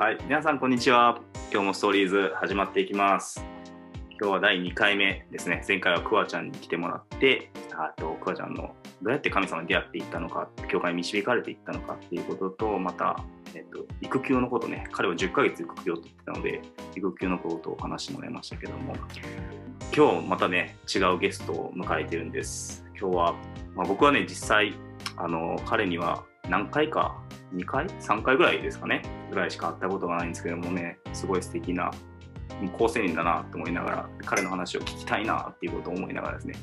はい、皆さんこんにちは。今日もストーリーズ始まっていきます。今日は第2回目ですね。前回はクワちゃんに来てもらって、あとクワちゃんのどうやって神様に出会っていったのか、教会に導かれていったのかっていうことと、また、えっと育休のことね、彼は10ヶ月育休を取ってたので、育休のことを話してもらいましたけども、今日またね、違うゲストを迎えてるんです。今日は、まあ、僕はね、実際、あの彼には何回か2回 ?3 回ぐらいですかね。ぐらいしか会ったことがないんですけどもね。すごい素敵な高青年だなと思いながら彼の話を聞きたいなっていうことを思いながらですね。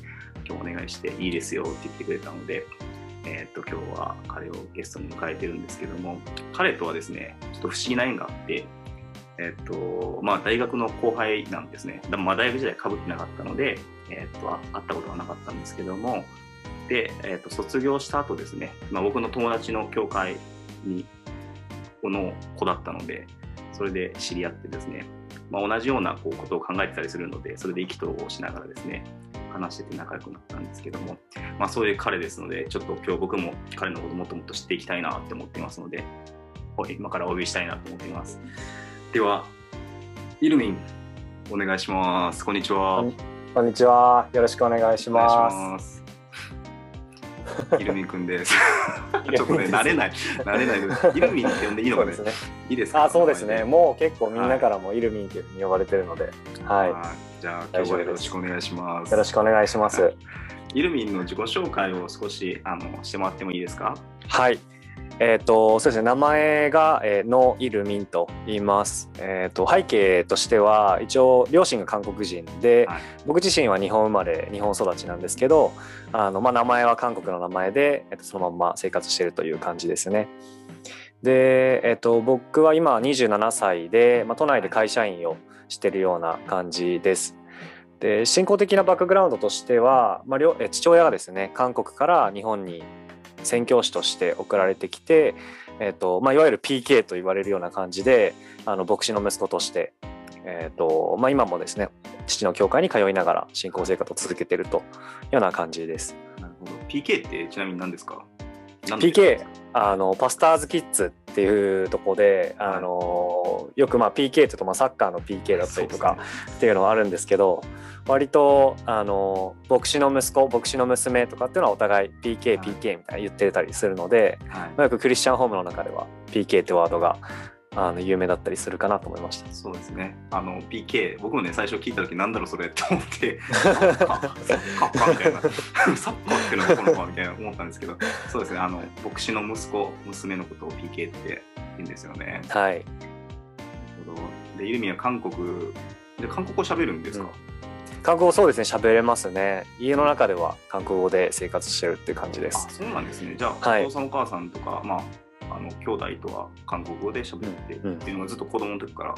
今日お願いしていいですよって言ってくれたのでえーっと今日は彼をゲストに迎えてるんですけども彼とはですねちょっと不思議な縁があってえっとまあ大学の後輩なんですね。だまあ大学時代かぶってなかったのでえっと会ったことはなかったんですけどもで、えー、と卒業した後ですね、まあ、僕の友達の教会にこの子だったのでそれで知り合ってですね、まあ、同じようなこうことを考えてたりするのでそれで意気投合しながらですね話してて仲良くなったんですけども、まあ、そういう彼ですのでちょっと今日僕も彼のこともっともっと知っていきたいなって思っていますので今からお呼びしたいなと思っています。ではイルミンお願いします。こんにちは。こんにちは。よろしくお願いしお願いします。イルミンくんです。ちょっとね、慣れない。慣れないです。イルミンって呼んでいいのかね？ね。いいですか？あ、そうですね。。もう結構みんなからもイルミンというふうに呼ばれてるので、はい。い。じゃあ、今日はよろしくお願いします。よろしくお願いします。イルミンの自己紹介を少しあのしてもらってもいいですか？はい。えっ、と、そうですね。名前が、えー、ノイルミンと言います。えっ、と、背景としては、一応、両親が韓国人で、はい僕自身は日本生まれ、日本育ちなんですけど、あの、まあ、名前は韓国の名前で、えっとそのまま生活してるという感じですね。で、えっと、僕は今27歳で、まあ、都内で会社員をしてるような感じです。で信仰的なバックグラウンドとしては、まあ、父親がですね韓国から日本に宣教師として送られてきて、えっとまあ、いわゆる PK と言われるような感じであの牧師の息子として、えっとまあ、今もですね父の教会に通いながら信仰生活を続けているというような感じです。なるほど。PK ってちなみに何ですか？PK あのパスターズキッズっていうところで、はいあのよくまあ PK っていうとまあサッカーの PK だったりとかっていうのはあるんですけど割とあの牧師の息子牧師の娘とかっていうのはお互い PK はい PK みたいな言ってたりするので、はいまあよくクリスチャンホームの中では PK ってワードがあの有名だったりするかなと思いました。そうですね。あの PK、僕もね、最初聞いたとき、なんだろうそれって思って、サッカーみたいな、サッカーってのがこのかみたいな思ったんですけど、そうですね、あの牧師の息子、娘のことを PK って言うんですよね。はい、で、ユーミンは韓国で韓国語喋るんですか、韓国語そうですね。喋れますね。家の中では韓国語で生活してるって感じです。あ、そうなんですね。じゃあ、はい。お父さんお母さんとか、まあ、あの兄弟とは韓国語で喋ってっていうのがずっと子供の時から。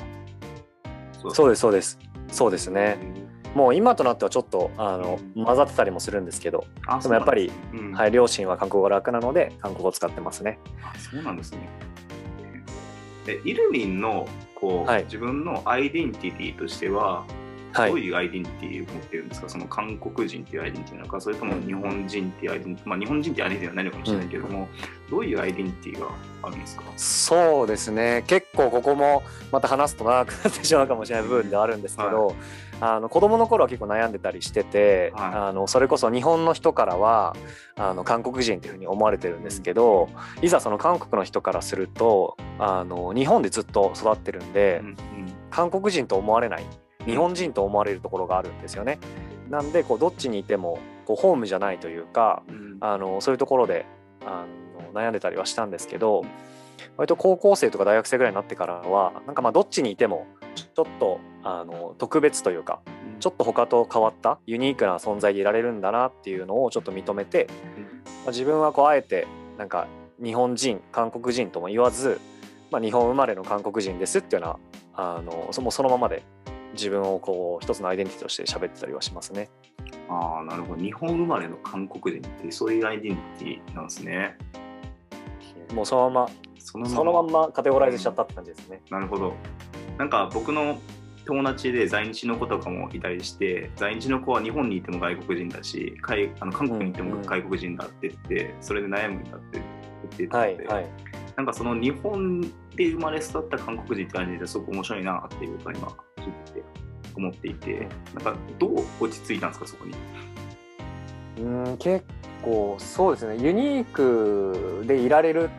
そうでですそうです。そうですね。もう今となってはちょっねあの混ざってたりもするんですけど、あでもやっぱり、そうなんはい、両親は韓国語が楽なので韓国語を使ってますね。あそうなんですね。えイルミンのこう、はい。自分のアイデンティティとしては、はい。どういうアイデンティティを持ってるんですか？その韓国人っていうアイデンティティなのか、それとも日本人っていうアイデンティティ、まあ日本人っていうアイデンティティはないのかもしれないけれども、どういうアイデンティティがあるんですか？そうですね。結構ここもまた話すと長くなってしまうかもしれない部分ではあるんですけど、あの子供の頃は結構悩んでたりしてて、はい。あのそれこそ日本の人からはあの韓国人っていうふうに思われてるんですけど、いざその韓国の人からするとあの日本でずっと育ってるんで、うんうん。韓国人と思われない日本人と思われるところがあるんですよね。なんでこうどっちにいてもこうホームじゃないというかうん。あのそういうところであの悩んでたりはしたんですけど割と高校生とか大学生ぐらいになってからはなんかまあどっちにいてもちょっとあの特別というかちょっと他と変わったユニークな存在でいられるんだなっていうのをちょっと認めて、まあ、自分はこうあえてなんか日本人韓国人とも言わず、まあ、日本生まれの韓国人ですっていうようなあのそもうそのままで自分をこう一つのアイデンティティとして喋ってたりはしますね。ああ、なるほど。日本生まれの韓国人ってそういうアイデンティティなんですね。もうそのままそのそのまんまカテゴライズしちゃったって感じですね。なるほど。なんか僕の友達で在日の子とかもいたりして、在日の子は日本にいても外国人だし、海あの韓国にいても外国人だって言って、それで悩むんだって言ってたので、はいはい。なんかその日本で生まれ育った韓国人って感じですごく面白いなっていうことは今聞いてて思っていてなんかどう落ち着いたんですかそこに？うん結構そうですね。ユニークでいられる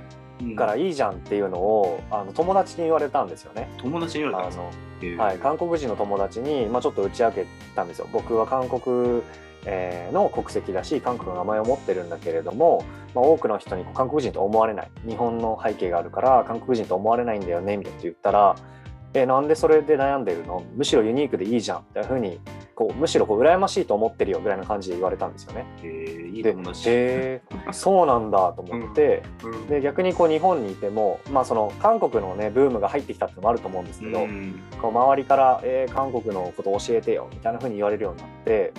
からいいじゃんっていうのを、あの友達に言われたんですよね。友達に言われたんですか？はい、韓国人の友達に、まあ、ちょっと打ち明けたんですよ。僕は韓国えー、の国籍だし韓国の名前を持ってるんだけれども、まあ、多くの人に韓国人と思われない。日本の背景があるから韓国人と思われないんだよねみたいな言ったら「えなんでそれで悩んでるの？むしろユニークでいいじゃん」っていうふうにこうむしろこう羨ましいと思ってるよぐらいの感じで言われたんですよね。へえいい友達へ そうなんだと思って、うん。うん、で逆にこう日本にいても、まあ、その韓国のねブームが入ってきたってのもあると思うんですけど、うん、こう周りから「えー、韓国のこと教えてよ」みたいなふうに言われるようになって、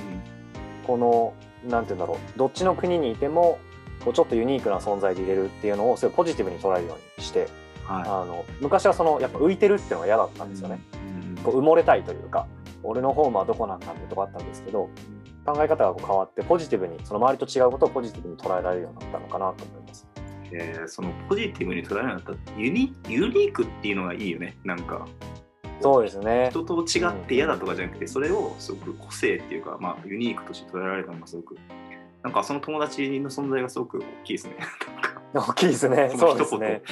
このなんて言うんだろうどっちの国にいてもこうちょっとユニークな存在で入れるっていうのをすごいポジティブに捉えるようにして、はい、あの昔はそのやっぱ浮いてるっていうのが嫌だったんですよね、うん、こう埋もれたいというか俺のホームはどこなんだってとこあったんですけど考え方がこう変わってポジティブにその周りと違うことをポジティブに捉えられるようになったのかなと思います。えー、そのポジティブに捉えられるようになったユニユニークっていうのがいいよね。なんかそうですね。人と違って嫌だとかじゃなくて、それをすごく個性っていうか、まあ、ユニークとして捉えられたのがすごくなんかその友達の存在がすごく大きいですね。大きいですね。そうですね。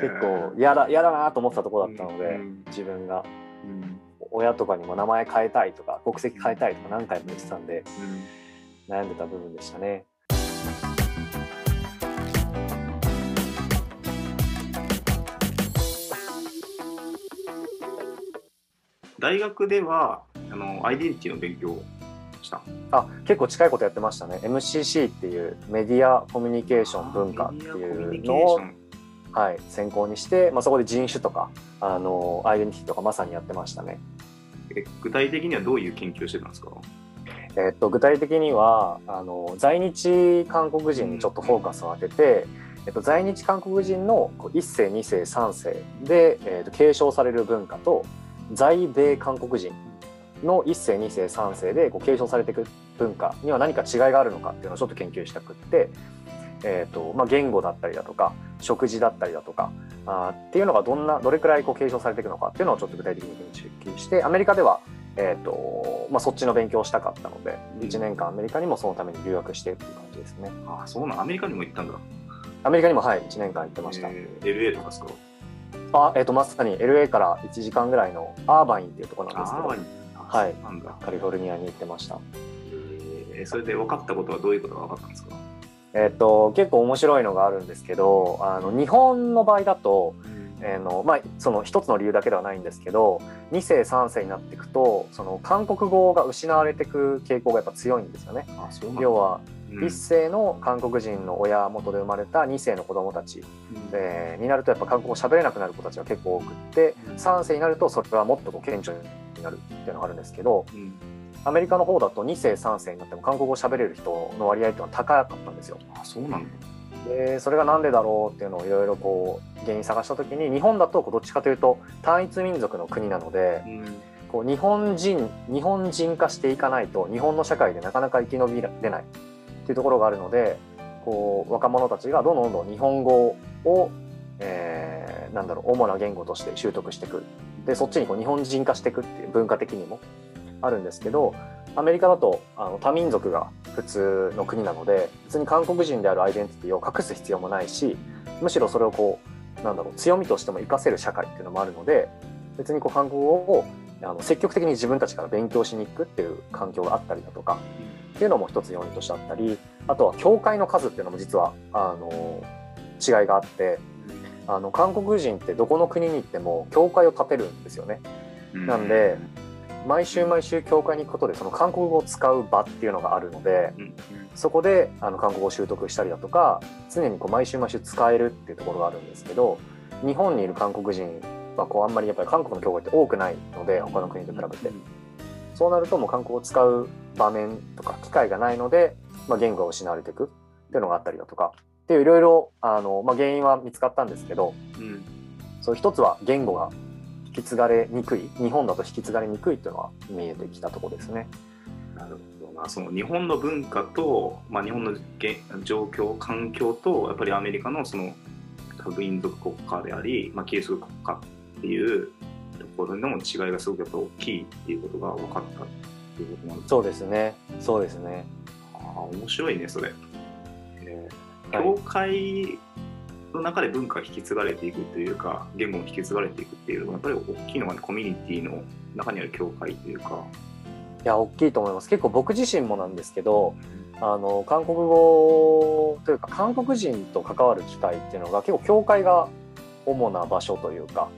結構嫌だ嫌だなと思ってたところだったので、うん、自分が、うん、親とかにも名前変えたいとか国籍変えたいとか何回も言ってたんで、うん、悩んでた部分でしたね。大学ではあのアイデンティティの勉強した。あ結構近いことやってましたね。MCC っていうメディアコミュニケーション文化っていうのをはい、専攻にして、まあ、そこで人種とかあのアイデンティティとかまさにやってましたね。え具体的にはどういう研究をしてたんですか？えっと、具体的にはあの在日韓国人にちょっとフォーカスを当てて、えっと、在日韓国人の1世2世3世で、えっと、継承される文化と在米韓国人の1世2世3世でこう継承されていく文化には何か違いがあるのかっていうのをちょっと研究したくって、えーとまあ、言語だったりだとか食事だったりだとかあっていうのがどんなどれくらいこう継承されていくのかっていうのをちょっと具体的に研究してアメリカでは、えーとまあ、そっちの勉強をしたかったので、1年間アメリカにもそのために留学してっていう感じですね。あそうなんアメリカにも行ったんだ。アメリカにもはい1年間行ってました。えー、LA とかですか？あ、えーと、まさに LA から1時間ぐらいのアーバインっていうところなんですけど、はい、カリフォルニアに行ってました。えー、それで分かったことはどういうことが分かったんですか？えっ、と結構面白いのがあるんですけどあの日本の場合だと、えーのまあ、その一つの理由だけではないんですけど2世3世になっていくとその韓国語が失われていく傾向がやっぱ強いんですよね。要は1世の韓国人の親元で生まれた2世の子供たち、うん、えー、になるとやっぱ韓国語喋れなくなる子たちが結構多くって3世になるとそれはもっとこう顕著になるっていうのがあるんですけど、うん、アメリカの方だと2世3世になっても韓国語喋れる人の割合っていうのは高かったんですよ。あそうなんでそれが何でだろうっていうのをいろいろこう原因探した時に日本だとどっちかというと単一民族の国なので、うん、こう日本人日本人化していかないと日本の社会でなかなか生き延びれないっていうところがあるのでこう若者たちがどんどんどんどん日本語を、えー、なんだろう主な言語として習得していくでそっちにこう日本人化していくっていう文化的にもあるんですけどアメリカだとあの多民族が普通の国なので別に韓国人であるアイデンティティを隠す必要もないしむしろそれをこうなんだろう強みとしても活かせる社会っていうのもあるので別にこう韓国語をあの積極的に自分たちから勉強しに行くっていう環境があったりだとかっていうのも一つ要因としてあったりあとは教会の数っていうのも実はあの違いがあってあの韓国人ってどこの国に行っても教会を建てるんですよね。なんで毎週毎週教会に行くことでその韓国語を使う場っていうのがあるので、そこであの韓国語を習得したりだとか常にこう毎週毎週使えるっていうところがあるんですけど日本にいる韓国人はこうあんまりやっぱり韓国の教会って多くないので他の国と比べて。そうなるともう韓国を使う場面とか機会がないので、まあ、言語が失われていくっていうのがあったりだとかっていういろいろあの、まあ、原因は見つかったんですけど、うん、そう一つは言語が引き継がれにくい日本だと引き継がれにくいっていうのは見えてきたところですね。なるほど。なその日本の文化と、まあ、日本の状況環境とやっぱりアメリカのその部民族国家であり、まあ、キリスト国家っていうところの違いがすごくやっぱ大きいっていうことが分かったっていうことなんですそうですね。そうですね。ああ面白いねそれ、え教会の中で文化が引き継がれていくというか言語も引き継がれていくっていうのはやっぱり大きいのがねコミュニティの中にある教会というか、いや大きいと思います。結構僕自身もなんですけどあの韓国語というか韓国人と関わる機会っていうのが結構教会が主な場所というか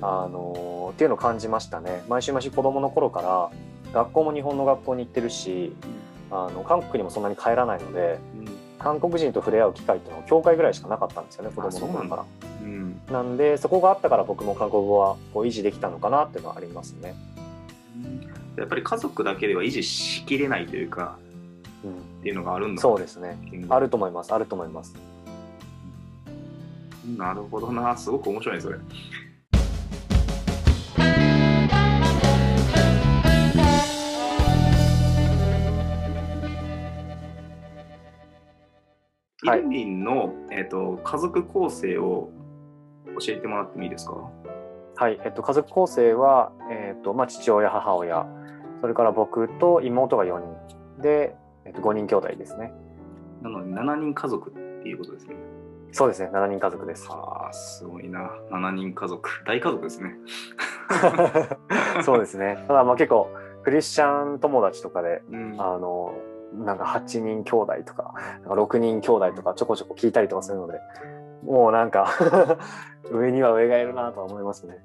あのっていうのを感じましたね。毎週毎週子供の頃から学校も日本の学校に行ってるしあの韓国にもそんなに帰らないので韓国人と触れ合う機会っていうのは教会ぐらいしかなかったんですよね子供の頃から。うんなんでそこがあったから僕も韓国語はこう維持できたのかなっていうのはありますね、やっぱり家族だけでは維持しきれないというかうん、っていうのがあるんだ。そうですね。あると思いますあると思います。なるほどな。すごく面白いねそれイはい。ルミンの、えー、と家族構成を教えてもらってもいいですか？はい、えっと、家族構成は、えっとまあ、父親母親。それから僕と妹が4人。で、えっと、5人兄弟ですね。なので7人家族っていうことですね。そうですね。7人家族です。はあすごいな。7人家族。大家族ですね。そうですね。ただまあ結構クリスチャン友達とかでうん。あのなんか8人兄弟とかなんか6人兄弟とかちょこちょこ聞いたりとかするのでもうなんか 上には上がいるなとは思いますね。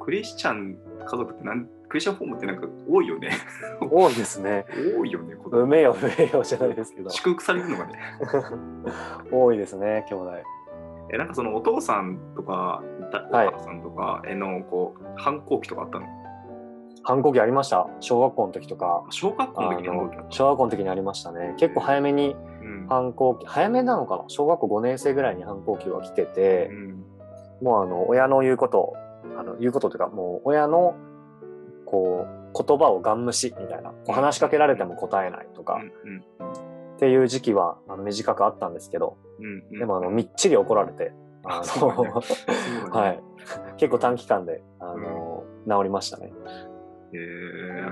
クリスチャン家族ってなんクリスチャンホームってなんか多いよね。多いですね。多いよね。埋めよ埋めよじゃないですけど。祝福されるのがね。多いですね兄弟。えなんかそのお父さんとかだおはい。母さんとかへのこう反抗期とかあったの、反抗期ありました？小学校の時とか。小学校あの時に小学校の時にありましたね。結構早めに反抗期早めなのかな？小学校5年生ぐらいに反抗期が来ててう、ん。もうあの親の言うことあの言うことというかもう親のこう言葉をガン無視みたいな話しかけられても答えないとかうんっていう時期は短くあったんですけどうんうん。でもあのみっちり怒られて 結構短期間であの治りましたねえ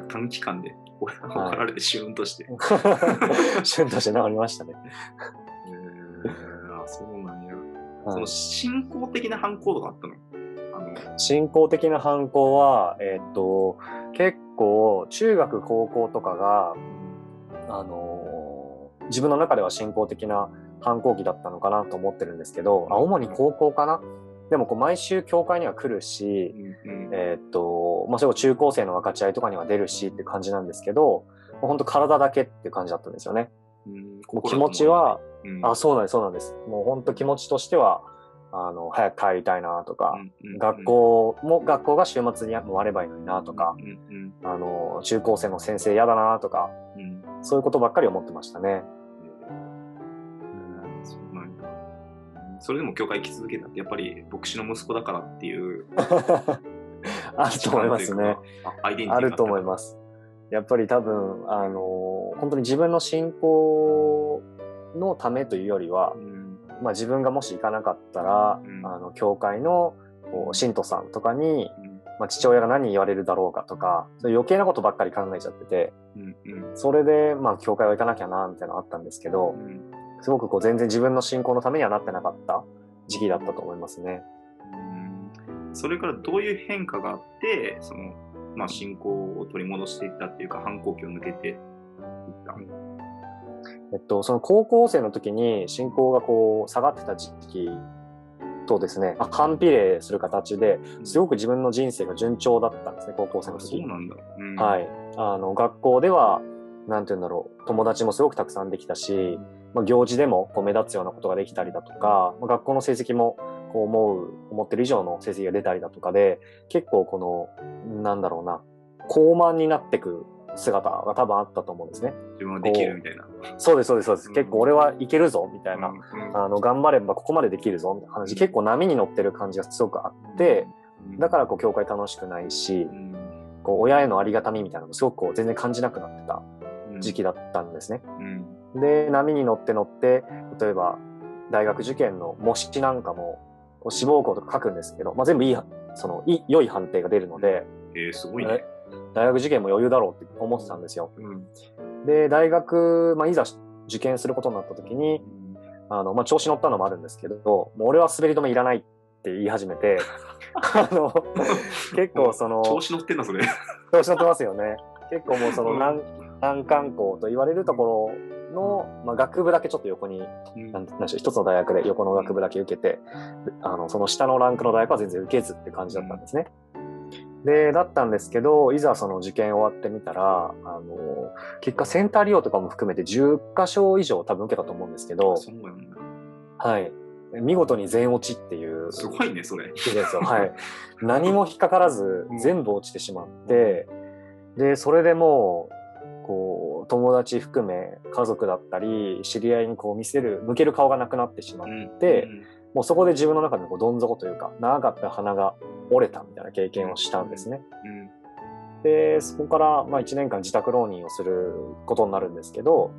ー短期間で怒られてシューンとして。シュンとして治りましたね。えー、あそうなんや。はい。その信仰的な反抗とかあったの？あの信仰的な反抗は、えーっと結構中学高校とかが、あのー自分の中では信仰的な反抗期だったのかなと思ってるんですけど、あ主に高校かなでもこう毎週教会には来るし、うんうん。えーっとまあ、それ中高生の分かち合いとかには出るしって感じなんですけどもう本当体だけって感じだったんですよね。うんもう気持ちは、うん。あそうなんですそうなんです。もう本当気持ちとしてはあの早く帰りたいなとか、うんうん学校も学校が週末にもあればいいのになとか、うんうんあの中高生の先生嫌だなとかうんうん。そういうことばっかり思ってましたね。それでも教会行き続けたってやっぱり牧師の息子だからっていう。あると思いますね。あると思います。やっぱり多分あの本当に自分の信仰のためというよりはう、ん。まあ、自分がもし行かなかったら、うん。あの教会の信徒さんとかに、うん。まあ、父親が何言われるだろうかとか余計なことばっかり考えちゃっててうんうん。それで、まあ、教会は行かなきゃなみたいなのあったんですけどうんすごくこう全然自分の信仰のためにはなってなかった時期だったと思いますね。うんそれからどういう変化があってその、まあ、信仰を取り戻していったっていうか反抗期を抜けていった？えっと、その高校生の時に信仰がこう下がってた時期とですね、まあ、反比例する形ですごく自分の人生が順調だったんですね、高校生のあそ時う。なんだ、うんはい。あの、学校では、なんて言うんだろう、友達もすごくたくさんできたし、まあ、行事でもこう目立つようなことができたりだとか、まあ、学校の成績もこう思う、思ってる以上の成績が出たりだとかで、結構この、なんだろうな、高慢になってく姿が多分あったと思うんですね。自分はできるみたいな。そうです、そうです、そうです。うん結構俺はいけるぞ、みたいな。うんあの、頑張ればここまでできるぞ、みたいな話。結構波に乗ってる感じがすごくあって、だからこう、教会楽しくないしう、んこう、親へのありがたみみたいなのもすごくこう、全然感じなくなってたうん時期だったんですね。うんで、波に乗って乗って、例えば、大学受験の模試なんかも、志望校とか書くんですけど、まあ、全部いいそのい良い判定が出るので、えー、すごいね。大学受験も余裕だろうって思ってたんですよ。うん。で、大学、まあ、いざ受験することになった時に、あの、まあ、調子乗ったのもあるんですけど、もう俺は滑り止めいらないって言い始めて、あの、結構その、調子乗ってんな、それ。調子乗ってますよね。結構もうそのうん難難関校と言われるところの、まあ、学部だけちょっと横に、うんなんでしょう、一つの大学で横の学部だけ受けて、あの、その下のランクの大学は全然受けずって感じだったんですね。で、だったんですけど、いざその受験終わってみたら、あの、結果センター利用とかも含めて10箇所以上多分受けたと思うんですけど。はい。見事に全落ちっていう。すごいね、それ。いいですよ。はい。何も引っかからずうん全部落ちてしまって、で、それでもう、こう、友達含め家族だったり、知り合いにこう見せる、向ける顔がなくなってしまう。うんでうんもうそこで自分の中でこうどん底というか、長かった鼻が折れたみたいな経験をしたんですね。うんで、そこからまあ1年間自宅浪人をすることになるんですけど、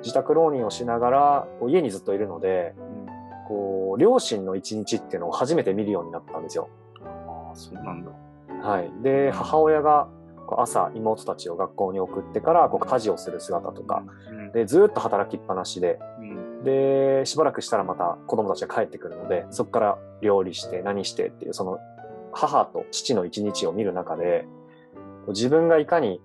自宅浪人をしながら、こう家にずっといるので、こう、両親の一日っていうのを初めて見るようになったんですよ。ああ、そうなんだ。はい。で、母親がこう朝妹たちを学校に送ってからこう家事をする姿とか、うん、で、ずっと働きっぱなしで、うん。で、しばらくしたらまた子供たちが帰ってくるので、そこから料理して何してっていう、その母と父の一日を見る中で、自分がいかに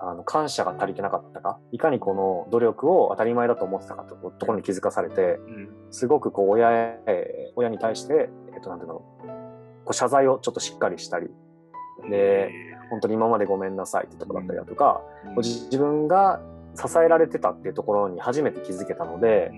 あの感謝が足りてなかったか、いかにこの努力を当たり前だと思ってたかとところに気づかされて、うん。すごくこう親へ、親に対して、えっと、なんていうの、こう謝罪をちょっとしっかりしたり、で、本当に今までごめんなさいってとこだったりだとか、こう自自分が支えられてたっていうところに初めて気づけたので、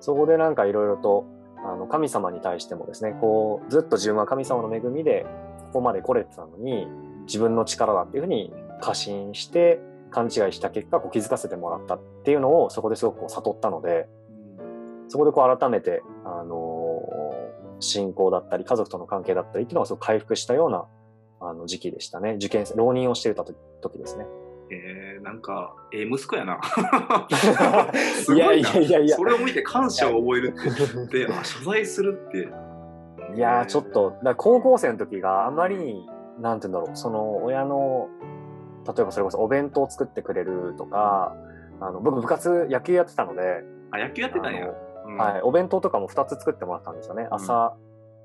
そこでなんかいろいろと、あの、神様に対してもですね、こう、ずっと自分は神様の恵みで、ここまで来れてたのに、自分の力だっていうふうに過信して、勘違いした結果、こう気づかせてもらったっていうのを、そこですごくこう悟ったので、そこでこう改めて、あのー信仰だったり、家族との関係だったりっていうのがすごく回復したような、あの、時期でしたね。受験、浪人をしていた時時ですね。えー、なんか、ええ息子や な。いやいやいやいやそ。れを見て感謝を覚えるって、で、あ、謝罪するって。いやーちょっと、だ高校生の時があまりに、なんて言うんだろう、その親の、例えばそれこそお弁当を作ってくれるとか、あの僕部活野球やってたので、あ、野球やってたんや。うんはい、お弁当とかも2つ作ってもらったんですよね。朝、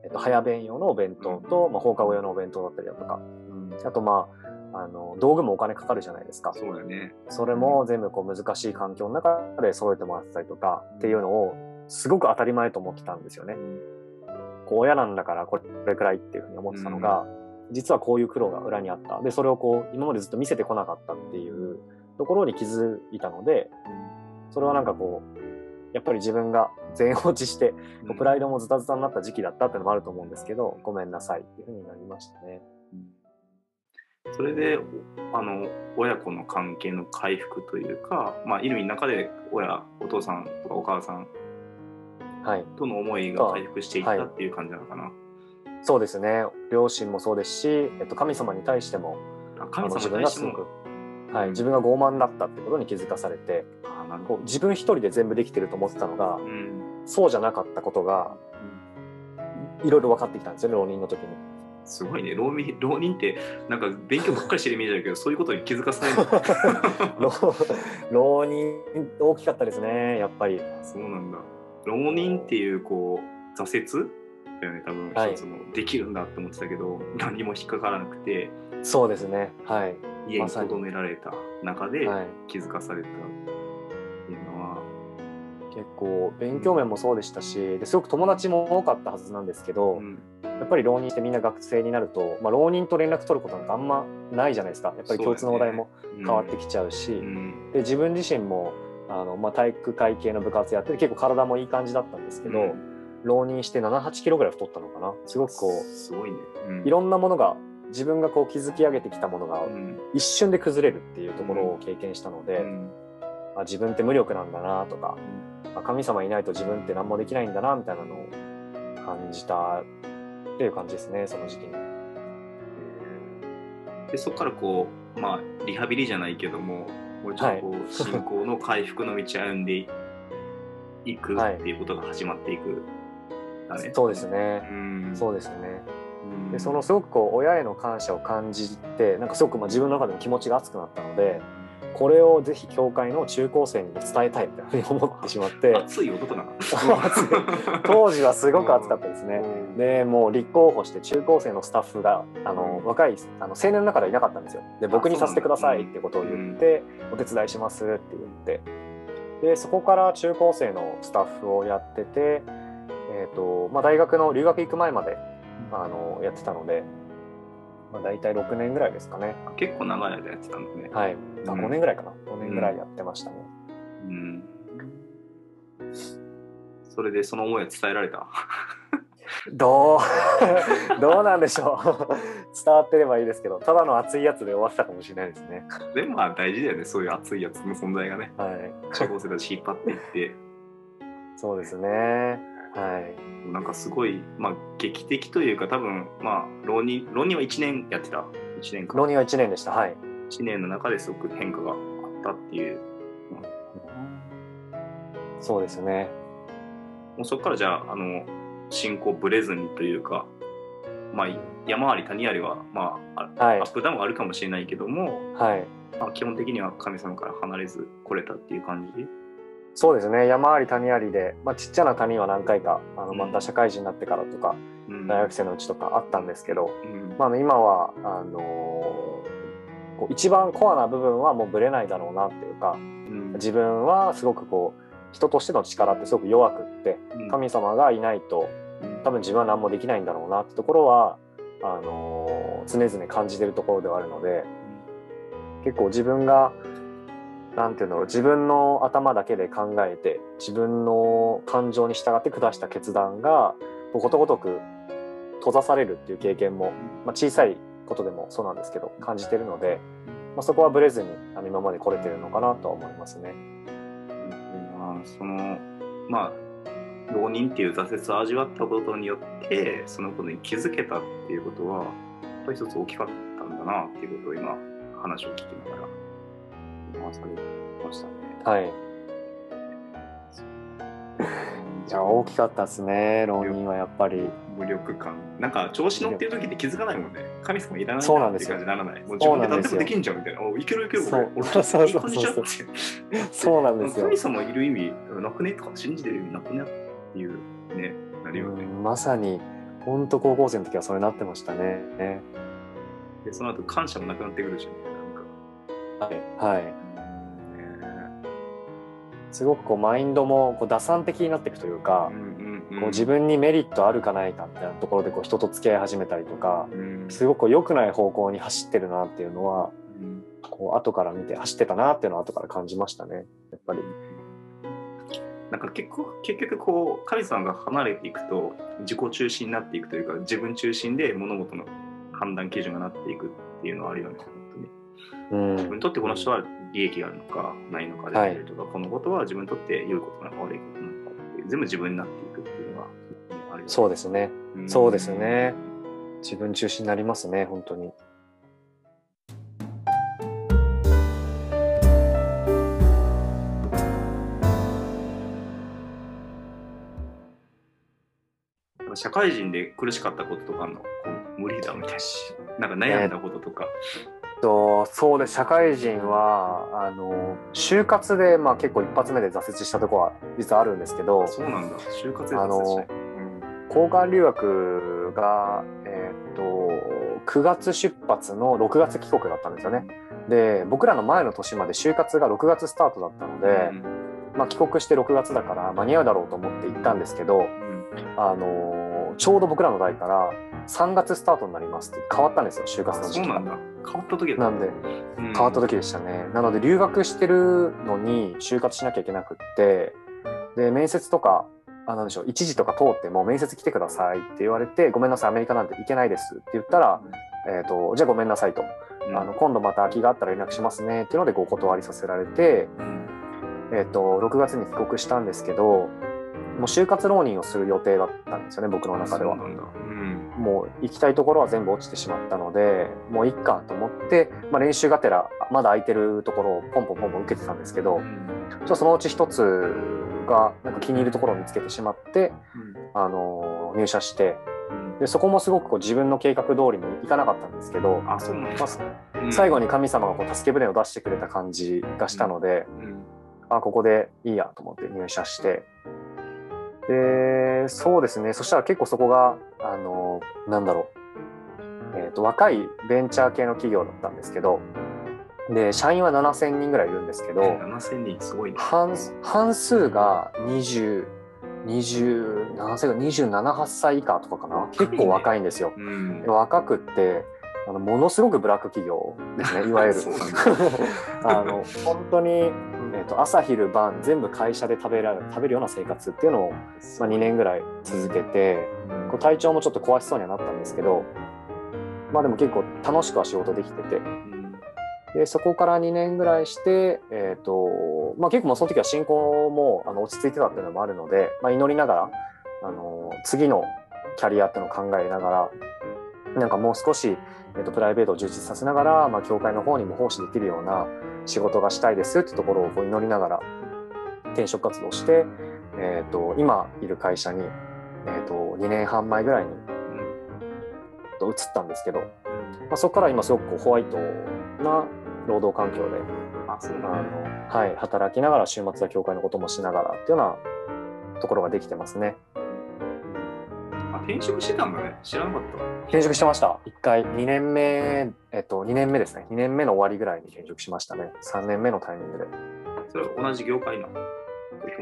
えっと、早弁用のお弁当と、まあ、放課後用のお弁当だったりだとか、うんあとまあ、あの、道具もお金かかるじゃないですか。そうだね。それも全部こう難しい環境の中で揃えてもらってたりとかっていうのを、すごく当たり前と思ってたんですよね。こう親なんだからこれくらいっていうふうに思ってたのが、実はこういう苦労が裏にあった。で、それをこう今までずっと見せてこなかったっていうところに気づいたので、それはなんかこう、やっぱり自分が全落ちして、こうプライドもズタズタになった時期だったっていうのもあると思うんですけど、ごめんなさいっていうふうになりましたね。それであの親子の関係の回復というか、まあ、いる中で親お父さんとかお母さんはい。との思いが回復していったっていう感じなのかな。そうですね。両親もそうですし、えっと、神様に対しても、あ神様に対してもはい、自分が傲慢だったってことに気づかされて、こう自分一人で全部できてると思ってたのがど。、うん。そうじゃなかったことが、いろいろ分かってきたんですよね、浪人の時に。すごいね。浪人浪人ってなんか勉強ばっかりしてるイメージだけどそういうことに気づかされる浪浪人、大きかったですね、やっぱり。そうなんだ。浪人っていうこう挫折だよね多分。はい。一つのできるんだって思ってたけど、何も引っかからなくて。そうですね、はい。家にとどめられた中ではい、気づかされた結構、勉強面もそうでしたし、ですごく友達も多かったはずなんですけど、うん。やっぱり浪人してみんな学生になると、まあ、浪人と連絡取ることなんてあんまないじゃないですか。やっぱり共通の話題も変わってきちゃうし、うん。で自分自身もあの、まあ、体育会系の部活やってて結構体もいい感じだったんですけど、うん。浪人して78キロぐらい太ったのかな。すごくこうすごいね、うん。いろんなものが自分がこう築き上げてきたものがうん。一瞬で崩れるっていうところを経験したので、うんあ自分って無力なんだなとか、あ神様いないと自分って何もできないんだなみたいなのを感じたっていう感じですねその時期に。でそこからこうまあリハビリじゃないけどももうちょっとこう信仰の回復の道を歩んでいくはいっていうことが始まっていくだね。そうですねうん。そうですねうんでそのすごくこう親への感謝を感じてなんかすごくまあ自分の中でも気持ちが熱くなったのでこれをぜひ教会の中高生にも伝えたいっていうふうに思ってしまって。熱い男だな。熱 い当時はすごく熱かったですね。うん。でもう立候補して中高生のスタッフがあの若いあの青年の中ではいなかったんですよ。で僕にさせてくださいってことを言って、お手伝いしますって言って。でそこから中高生のスタッフをやってて、えーとまあ、大学の留学行く前まであのやってたので、まあ、大体6年ぐらいですかね。結構長い間やってたんだね。はい、あうん5年ぐらいかな5年ぐらいやってましたね。うん。それでその思いは伝えられた？どう？どうなんでしょう 伝わってればいいですけどただの熱いやつで終わってたかもしれないですね。でもまあ大事だよね、そういう熱いやつの存在がね。はい、中高生たち引っ張っていって、そうですね。はい。なんかすごい、まあ劇的というか、多分まあ浪人、浪人は1年やってた？1年間。浪人は1年でした。はい。1年の中ですごく変化があったっていう。そうですね。もうそこからじゃあ、あの、進行ぶれずにというか、まあ山あり谷ありは、まあ、あはいアップダウンはあるかもしれないけども、はい。まあ、基本的には神様から離れず来れたっていう感じ？そうですね。山あり谷ありで、まあ、ちっちゃな谷は何回か、あのまた社会人になってからとか、うん。大学生のうちとかあったんですけど、うん。まあ、今は、あのーこう一番コアな部分はもうぶれないだろうなっていうか、うん。自分はすごくこう、人としての力ってすごく弱くって、うん。神様がいないとうん。多分自分は何もできないんだろうなってところはあのー常々感じてるところではあるので結構自分がなんていうんだろう自分の頭だけで考えて自分の感情に従って下した決断がことごとく閉ざされるっていう経験も、まあ、小さいことでもそうなんですけど感じてるので、まあ、そこはブレずに今まで来れてるのかなとは思いますね。まあそのまあ浪人っていう挫折を味わったことによってそのことに気づけたっていうことはやっぱり一つ大きかったんだなっていうことを今話を聞きながら思わされましたね。はい。いや大きかったですね浪人はやっぱり。無力感。なんか調子乗ってる時って気づかないもんね。神様いらないそうななんですよ。感じにならない。もう自分で何でもできんじゃんみたいな。おいけるいけるそう。俺。そうそういい感じじゃんって。そうなんですよ。神様いる意味なくねとか信じてる意味なくねっていうねなるよね、うんまさに本当高校生の時はそれになってましたね。ねでその後感謝もなくなってくるしねなんか。はい、ねすごくこうマインドもこう打算的になっていくというかこう自分にメリットあるかないかみたいなところでこう人と付き合い始めたりとかうん。すごく良くない方向に走ってるなっていうのはうん。こう後から見て走ってたなっていうのは後から感じましたね。やっぱり。なんか結構結局こう神様が離れていくと自己中心になっていくというか自分中心で物事の判断基準がなっていくっていうのはあるよねうん。自分にとってこの人は利益があるのかないのかであったりとか、このことは自分にとって良いことなのか悪いことなのかって全部自分になっていくっていうのはあるそうですね。うん。そうですね。自分中心になりますね本当に。社会人で苦しかったこととかの？無理だみたいな。なんか悩んだこととか、とそうです社会人はあの就活で、まあ、結構一発目で挫折したところは実はあるんですけどそうなんだ。就活であの交換留学が、えーっと9月出発の6月帰国だったんですよね。で僕らの前の年まで就活が6月スタートだったので、まあ、帰国して6月だから間に合うだろうと思って行ったんですけど、うん。あのちょうど僕らの代から3月スタートになりますって変わったんですよ就活の時期。が変わった時だなんでうん。変わった時でしたね、なので留学してるのに就活しなきゃいけなくってで面接とかあなんでしょう一時とか通っても面接来てくださいって言われてごめんなさいアメリカなんて行けないですって言ったら、えー、とじゃあごめんなさいと、うん。あの今度また空きがあったら連絡しますねっていうのでご断りさせられて、うん。えー、と6月に帰国したんですけどもう就活浪人をする予定だったんですよね僕の中ではもう行きたいところは全部落ちてしまったのでもういっかと思って、まあ、練習がてらまだ空いてるところをポンポンポンポン受けてたんですけどうん。ちょそのうち一つがなんか気に入るところを見つけてしまって、あの入社してうん。でそこもすごくこう自分の計画通りにいかなかったんですけど、あ、そうなんまだあうん。最後に神様がこう助け舟を出してくれた感じがしたので、うん。あここでいいやと思って入社して。でそうですね。そしたら結構そこがあのなんだろう、えー、と若いベンチャー系の企業だったんですけどで社員は7000人ぐらいいるんですけど7000人すごいね。半半数が20 20何歳か278歳以下とかかな結構若いんですよ。うんで若くってあのものすごくブラック企業ですね。いわゆる。あの本当に、えー、と朝昼晩全部会社で食べられ食べるような生活っていうのを、まあ、2年ぐらい続けてこう体調もちょっと壊しそうにはなったんですけどまあでも結構楽しくは仕事できてて。うん。でそこから2年ぐらいして、えーとまあ、結構もうその時は進行もあの落ち着いてたっていうのもあるので、まあ、祈りながらあの次のキャリアっていうのを考えながらなんかもう少し、えー、とプライベートを充実させながら、まあ、教会の方にも奉仕できるような仕事がしたいですっていうところをこう祈りながら転職活動して、えー、と今いる会社に、えー、と2年半前ぐらいにと移ったんですけど、まあ、そこから今すごくこうホワイトな労働環境であ。の、はい、働きながら週末は教会のこともしながらっていうようなところができてますね。あ、転職してたんだね。知らなかった。転職してました。1回、2年目、えっと、2年目ですね。2年目の終わりぐらいに転職しましたね。3年目のタイミングで。それは同じ業界なの？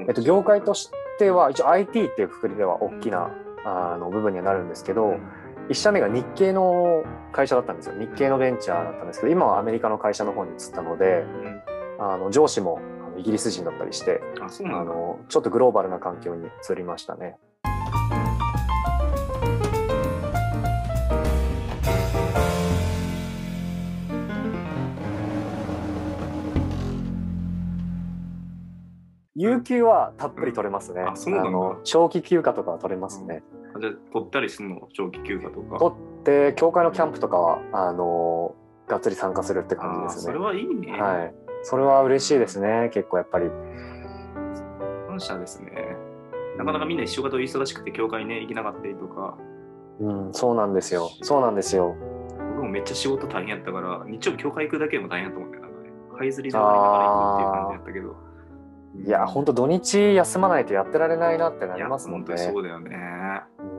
えっと、業界としては、一応 IT っていうくくりでは大きなあの部分にはなるんですけど、1社目が日系の会社だったんですよ。日系のベンチャーだったんですけど、今はアメリカの会社の方に移ったので、うんあの上司もイギリス人だったりして、あ。のちょっとグローバルな環境に移りましたね。有給はたっぷり取れますね。あそうなんだの長期休暇とかは取れますね。あじゃあ、取ったりするの？長期休暇とか。取って教会のキャンプとかはあのがっつり参加するって感じですね。はいいね。はい。それは嬉しいですね。結構やっぱり。感謝ですね。なかなかみんな仕事忙しくて、教会ね、行けなかったりとか、うん、そうなんですよ。そうなんですよ。僕もめっちゃ仕事大変やったから、日曜日教会行くだけでも大変やと思うんだよ。なんかね、這いずりで終わりながら行くっていう感じやったけど。いや、本当土日休まないとやってられないなってなりますもんね。本当にそうだよね。うん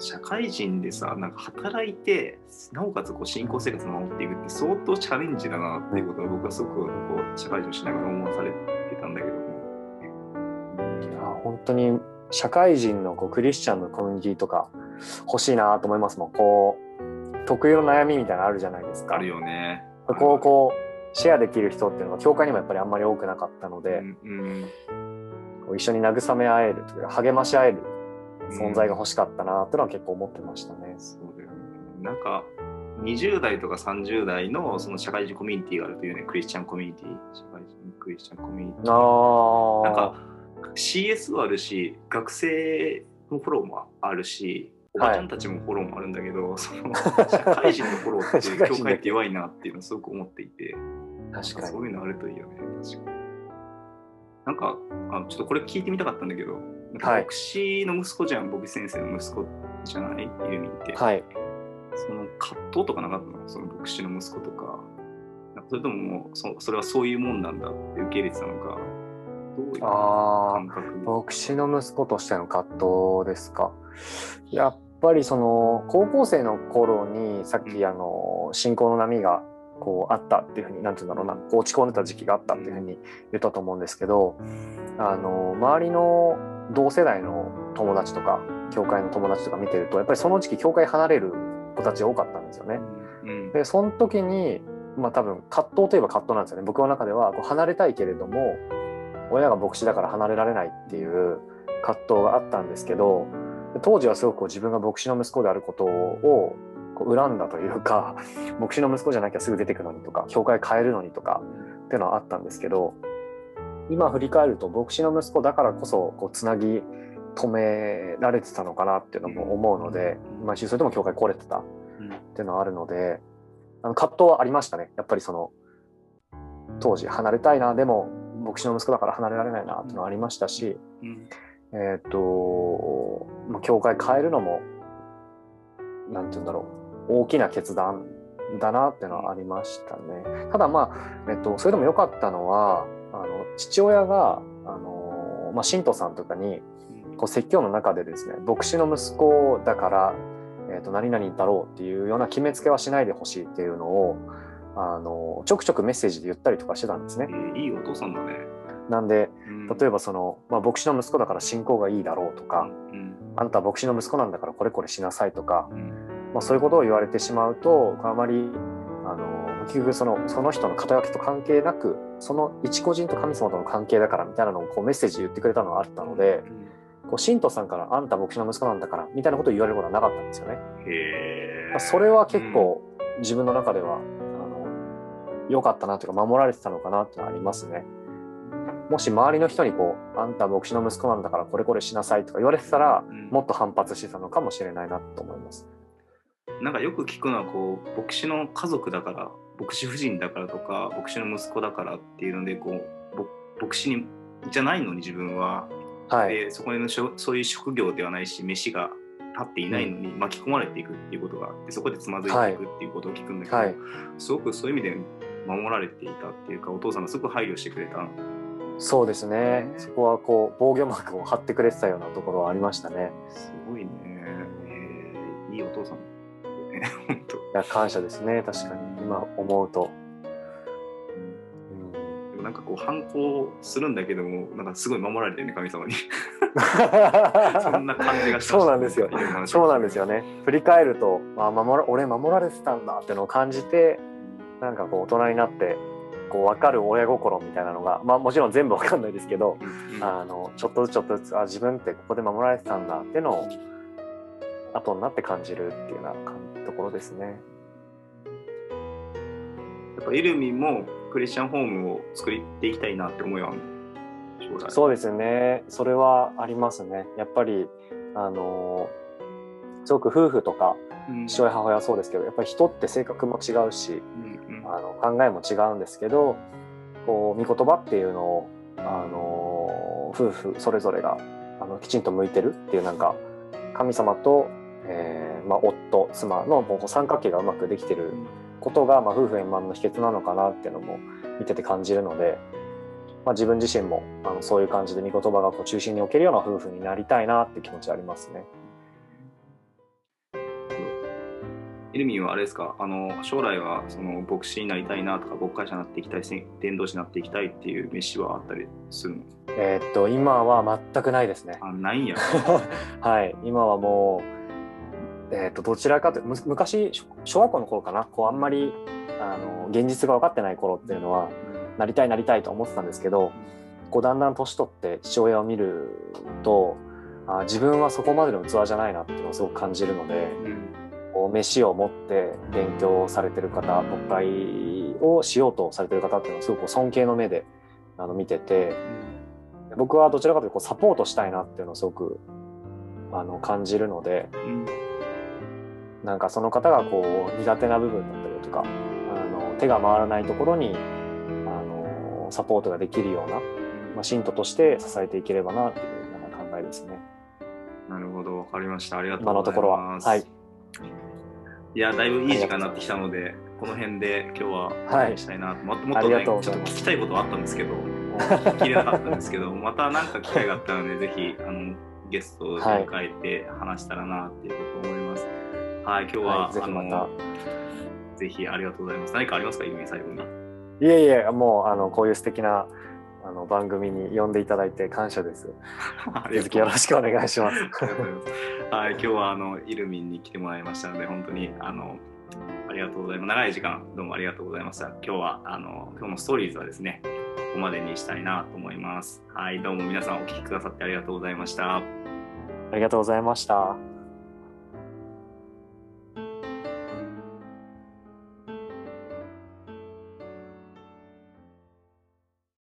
社会人でさ、なんか働いて、なおかつこう新興生活を守っていくって相当チャレンジだなっていうことを僕はすごくこう社会人をしながら思わされてたんだけども。いや本当に社会人のこうクリスチャンのコミュニティとか欲しいなと思いますもん。こう特有の悩みみたいなのあるじゃないですか。あるよね。そこをこうシェアできる人っていうのは教会にもやっぱりあんまり多くなかったので、うんうんこう一緒に慰め合えるというか励まし合える存在が欲しかったなっていうのは結構思ってましたね。そうだよね。なんか、20代とか30代のその社会人コミュニティがあるというね、クリスチャンコミュニティ、社会人クリスチャンコミュニティ。なんか、CS はあるし、学生のフォローもあるし、おばちゃんたちもフォローもあるんだけど、その社会人のフォローって教会って弱いなっていうのをすごく思っていて、確かに。そういうのあるといいよね、確かに。なんかあ、ちょっとこれ聞いてみたかったんだけど、牧師の息子じゃん、牧師先生の息子じゃないユーミンって。はい。その葛藤とかなかったの？その牧師の息子とかそれとももうそそれはそういうもんなんだって受け入れてたのか、どういうああ。感覚牧師の息子としての葛藤ですか？やっぱりその高校生の頃にさっきあの信仰の波がこうあったっていうふうになんて言うんだろうなこう落ち込んでた時期があったっていうふうに言ったと思うんですけどあの周りの同世代の友達とか教会の友達とか見てるとやっぱりその時期教会離れる子たちが多かったんですよね。うん。でその時にまあ多分葛藤といえば葛藤なんですよね。僕の中ではこう離れたいけれども親が牧師だから離れられないっていう葛藤があったんですけど当時はすごく自分が牧師の息子であることを恨んだというか 牧師の息子じゃなきゃすぐ出てくのにとか教会変えるのにとかっていうのはあったんですけど今振り返ると牧師の息子だからこそこうつなぎ止められてたのかなっていうのも思うので毎週それとも教会来れてたうん。っていうのはあるのであの葛藤はありましたね。やっぱりその当時離れたいなでも牧師の息子だから離れられないなっていうのはありましたしうんえっ、と、まあ、教会変えるのも、なんて言うんだろう、大きな決断だなっていうのはありましたね。ただまあ、えっと、それでも良かったのは、あの父親が、あのまあ、信徒さんとかに、こう説教の中でですね、牧師の息子だから、えっと、何々だろうっていうような決めつけはしないでほしいっていうのを、あのちょくちょくメッセージで言ったりとかしてたんですねえ。ーいいお父さんだね。なんで、うん例えばその、まあ、牧師の息子だから信仰がいいだろうとか、うんあんたは牧師の息子なんだからこれこれしなさいとか、うんまあ、そういうことを言われてしまうとあまりあの結局そのその人の肩書きと関係なくその一個人と神様との関係だからみたいなのをこうメッセージで言ってくれたのがあったのでこう信徒さんから「あんた牧師の息子なんだから」みたいなことを言われることはなかったんですよね。へえまあ。それは結構自分の中では、良かったなというか守られてたのかなってありますね。もし周りの人にこう「あんた牧師の息子なんだからこれこれしなさい」とか言われてたらうん。もっと反発してたのかもしれないなと思います。なんかよく聞くのはこう牧師の家族だから牧師夫人だからとか牧師の息子だからっていうのでこうぼ牧師にじゃないのに自分は、はい、でそこのしょそういう職業ではないし飯が立っていないのに巻き込まれていくっていうことがあってそこでつまずいていくっていうことを聞くんだけど、はい。すごくそういう意味で守られていたっていうかお父さんがすごく配慮してくれたそうですね。そこはこう防御膜を張ってくれてたようなところはありましたね。すごいね、えーいいお父さん いや感謝ですね。確かに今思うと。でもなんかこう反抗するんだけどもなんかすごい守られてるね神様に そんな感じがしたそうなんですよそうなんですよね。振り返ると、まあ、守ら俺守られてたんだってのを感じて、なんかこう大人になって、こう分かる親心みたいなのが、まあもちろん全部分かんないですけど、あのちょっとずつちょっとずつあ自分ってここで守られてたんだってのを後になって感じるっていうような感ところですね。やっぱイルミンもクリスチャンホームを作っていきたいなって思いはそうですね。それはありますね。やっぱりあのすごく夫婦とかうん父親母親はそうですけど、やっぱり人って性格も違うし、うんうんあの考えも違うんですけど、こう御言葉っていうのをあの夫婦それぞれがあのきちんと向いてるっていうなんか神様と、えーまあ、夫妻のこう三角形がうまくできてることが、まあ、夫婦円満の秘訣なのかなっていうのも見てて感じるので、まあ、自分自身もあのそういう感じで御言葉がこう中心に置けるような夫婦になりたいなって気持ちありますね。イルミンはあれですか？あの将来はその牧師になりたいなとか牧会者になっていきたい伝道師になっていきたいっていう飯はあったりするの？えーっと今は全くないですね。あないんや。はい、今はもう、えー、とどちらかというむ昔小小学校の頃かな？こうあんまりあの現実が分かってない頃っていうのはなりたいなりたいと思ってたんですけどこうだんだん年取って父親を見るとあ自分はそこまでの器じゃないなっていうのをすごく感じるのでうんこう飯を持って勉強されてる方牧会をしようとされてる方っていうのをすごく尊敬の目であの見てて。僕はどちらかというとこうサポートしたいなっていうのをすごくあの感じるのでうんなんかその方がこう苦手な部分だったりとかあの手が回らないところにあのサポートができるような、まあ、信徒として支えていければなっていうような考えですね。なるほど、わかりました。ありがとうござい今のところはます。はい。いや、だいぶいい時間になってきたので、この辺で今日は終わりにしたいなと、もっともっと、ね、ちょっと聞きたいことはあったんですけど、聞ききれなかったんですけど、また何か機会があったので、ぜひあのゲストを迎えて話したらなっていうことを思います。はい、今日は、はいぜひまたぜひありがとうございます。何かありますか、ゆみ最後に。いえいえもうあのこういう素敵なあの番組に呼んでいただいて感謝です。ありがとう続きよろしくお願いします。はい、今日はあのイルミンに来てもらいましたので、本当にあのありがとうございます。長い時間どうもありがとうございました。今日はあの今日のストーリーズはですね、ここまでにしたいなと思います。はい、どうも皆さんお聞きくださってありがとうございました。ありがとうございました。